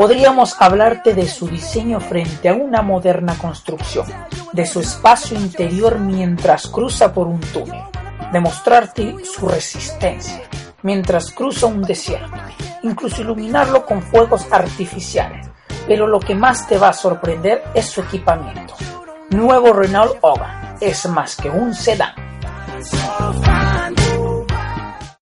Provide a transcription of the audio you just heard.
podríamos hablarte de su diseño frente a una moderna construcción, de su espacio interior mientras cruza por un túnel, demostrarte su resistencia mientras cruza un desierto, incluso iluminarlo con fuegos artificiales. Pero lo que más te va a sorprender es su equipamiento. Nuevo Renault Oga es más que un sedán.